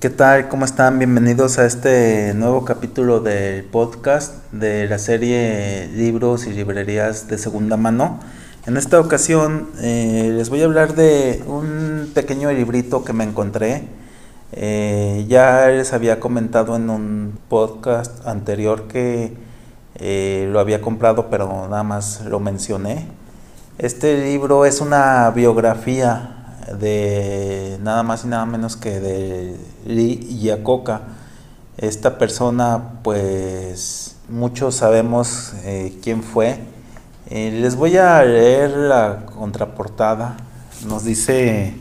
¿Qué tal? ¿Cómo están? Bienvenidos a este nuevo capítulo del podcast de la serie Libros y Librerías de Segunda Mano. En esta ocasión eh, les voy a hablar de un pequeño librito que me encontré. Eh, ya les había comentado en un podcast anterior que eh, lo había comprado, pero nada más lo mencioné. Este libro es una biografía de nada más y nada menos que de Lee Iacocca. Esta persona, pues muchos sabemos eh, quién fue. Eh, les voy a leer la contraportada. Nos dice,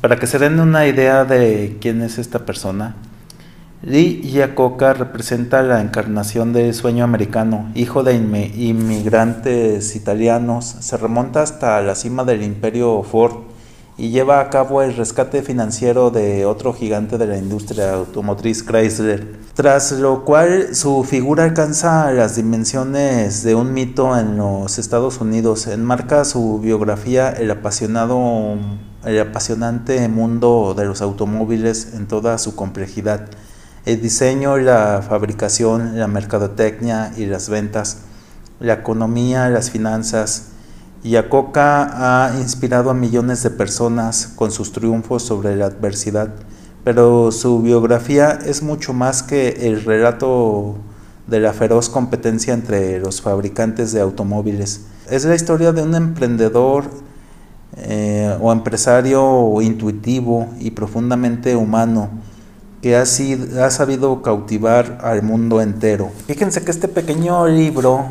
para que se den una idea de quién es esta persona. Lee Iacocca representa la encarnación del sueño americano, hijo de inmigrantes italianos. Se remonta hasta la cima del imperio Ford y lleva a cabo el rescate financiero de otro gigante de la industria automotriz Chrysler, tras lo cual su figura alcanza las dimensiones de un mito en los Estados Unidos. Enmarca su biografía el apasionado el apasionante mundo de los automóviles en toda su complejidad. El diseño, la fabricación, la mercadotecnia y las ventas, la economía, las finanzas, Yacoca ha inspirado a millones de personas con sus triunfos sobre la adversidad, pero su biografía es mucho más que el relato de la feroz competencia entre los fabricantes de automóviles. Es la historia de un emprendedor eh, o empresario intuitivo y profundamente humano que ha, ha sabido cautivar al mundo entero. Fíjense que este pequeño libro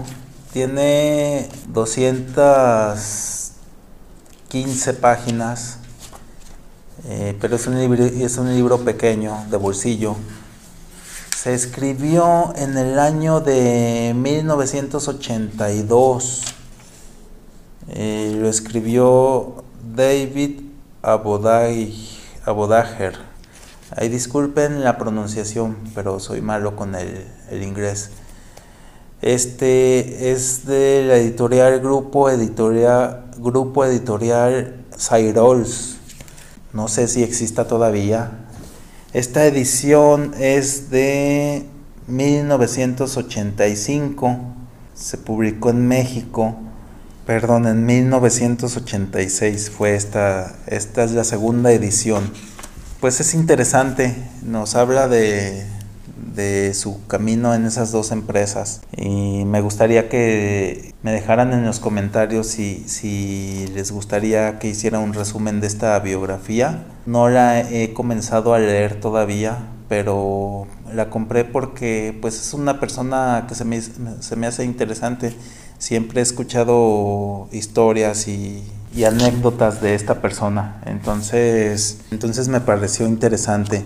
tiene 215 páginas, eh, pero es un, libro, pequeño, de bolsillo. Se escribió en el año de 1982. Eh, lo escribió David Abodager. Ahí disculpen la pronunciación, pero soy malo con el inglés. Este es de la editorial Grupo Editorial Grupo Editorial Cyrus. No sé si exista todavía. Esta edición es de 1985. Se publicó en México. Perdón, en 1986 fue esta. Esta es la segunda edición. Pues es interesante. Nos habla de de su camino en esas dos empresas. Y me gustaría que me dejaran en los comentarios si, si les gustaría que hiciera un resumen de esta biografía. No la he comenzado a leer todavía, pero la compré porque pues es una persona que se me, se me hace interesante. Siempre he escuchado historias y, anécdotas de esta persona. Entonces, entonces me pareció interesante.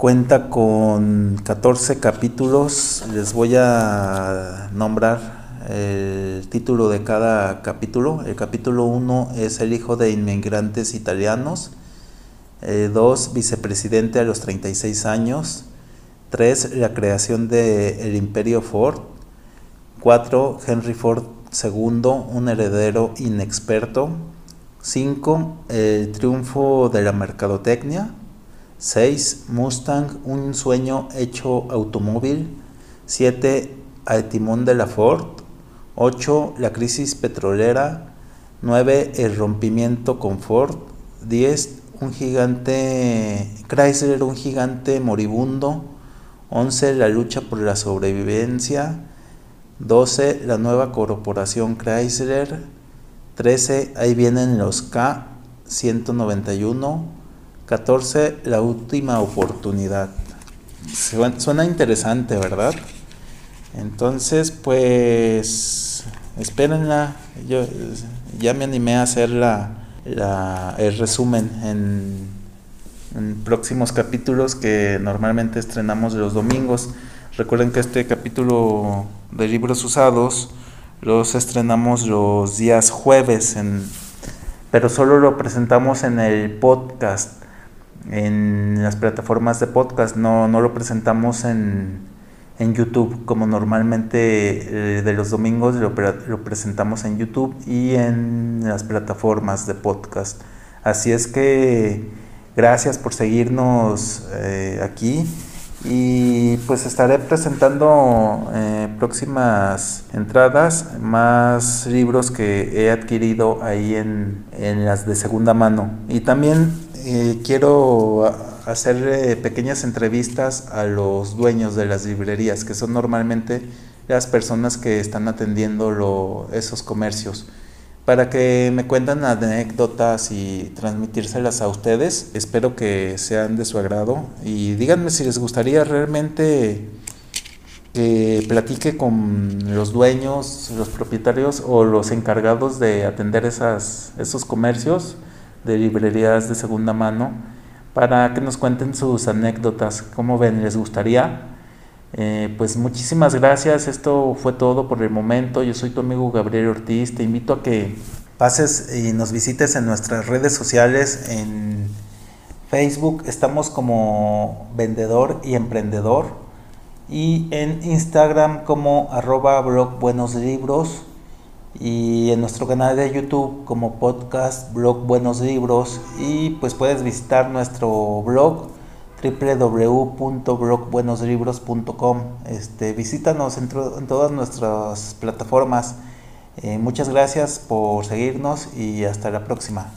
Cuenta con 14 capítulos. Les voy a nombrar el título de cada capítulo. El capítulo 1 es El hijo de inmigrantes italianos. 2. Eh, vicepresidente a los 36 años. 3. La creación del imperio Ford. 4. Henry Ford II, un heredero inexperto. 5. El triunfo de la mercadotecnia. 6. Mustang, un sueño hecho automóvil. 7. Al timón de la Ford. 8. La crisis petrolera. 9. El rompimiento con Ford. 10. Un gigante Chrysler, un gigante moribundo. 11. La lucha por la sobrevivencia. 12. La nueva corporación Chrysler. 13. Ahí vienen los K. 191. 14. La última oportunidad. Suena interesante, ¿verdad? Entonces, pues, espérenla. Yo ya me animé a hacer la, el resumen en, en próximos capítulos que normalmente estrenamos los domingos. Recuerden que este capítulo de libros usados los estrenamos los días jueves, en, pero solo lo presentamos en el podcast en las plataformas de podcast, no, no lo presentamos en, en, YouTube como normalmente eh, de los domingos lo, presentamos en YouTube y en las plataformas de podcast. Así es que Gracias por seguirnos eh, aquí y pues estaré presentando eh, próximas entradas más libros que he adquirido ahí en, en las de segunda mano y también eh, quiero hacer pequeñas entrevistas a los dueños de las librerías que son normalmente las personas que están atendiendo esos comercios para que me cuenten anécdotas y transmitírselas a ustedes. Espero que sean de su agrado y díganme si les gustaría realmente que platique con los dueños, los propietarios o los encargados de atender esos comercios de librerías de segunda mano para que nos cuenten sus anécdotas. ¿Cómo ven? ¿Les gustaría? Eh, pues muchísimas gracias, esto fue todo por el momento. Yo soy tu amigo Gabriel Ortiz, te invito a que pases y nos visites en nuestras redes sociales, en Facebook estamos como vendedor y emprendedor y en Instagram como arroba blog buenos libros y en nuestro canal de YouTube como podcast blog buenos libros y pues puedes visitar nuestro blog www.blogbuenoslibros.com. Este, visítanos en, en, todas nuestras plataformas. Eh, muchas gracias por seguirnos y hasta la próxima.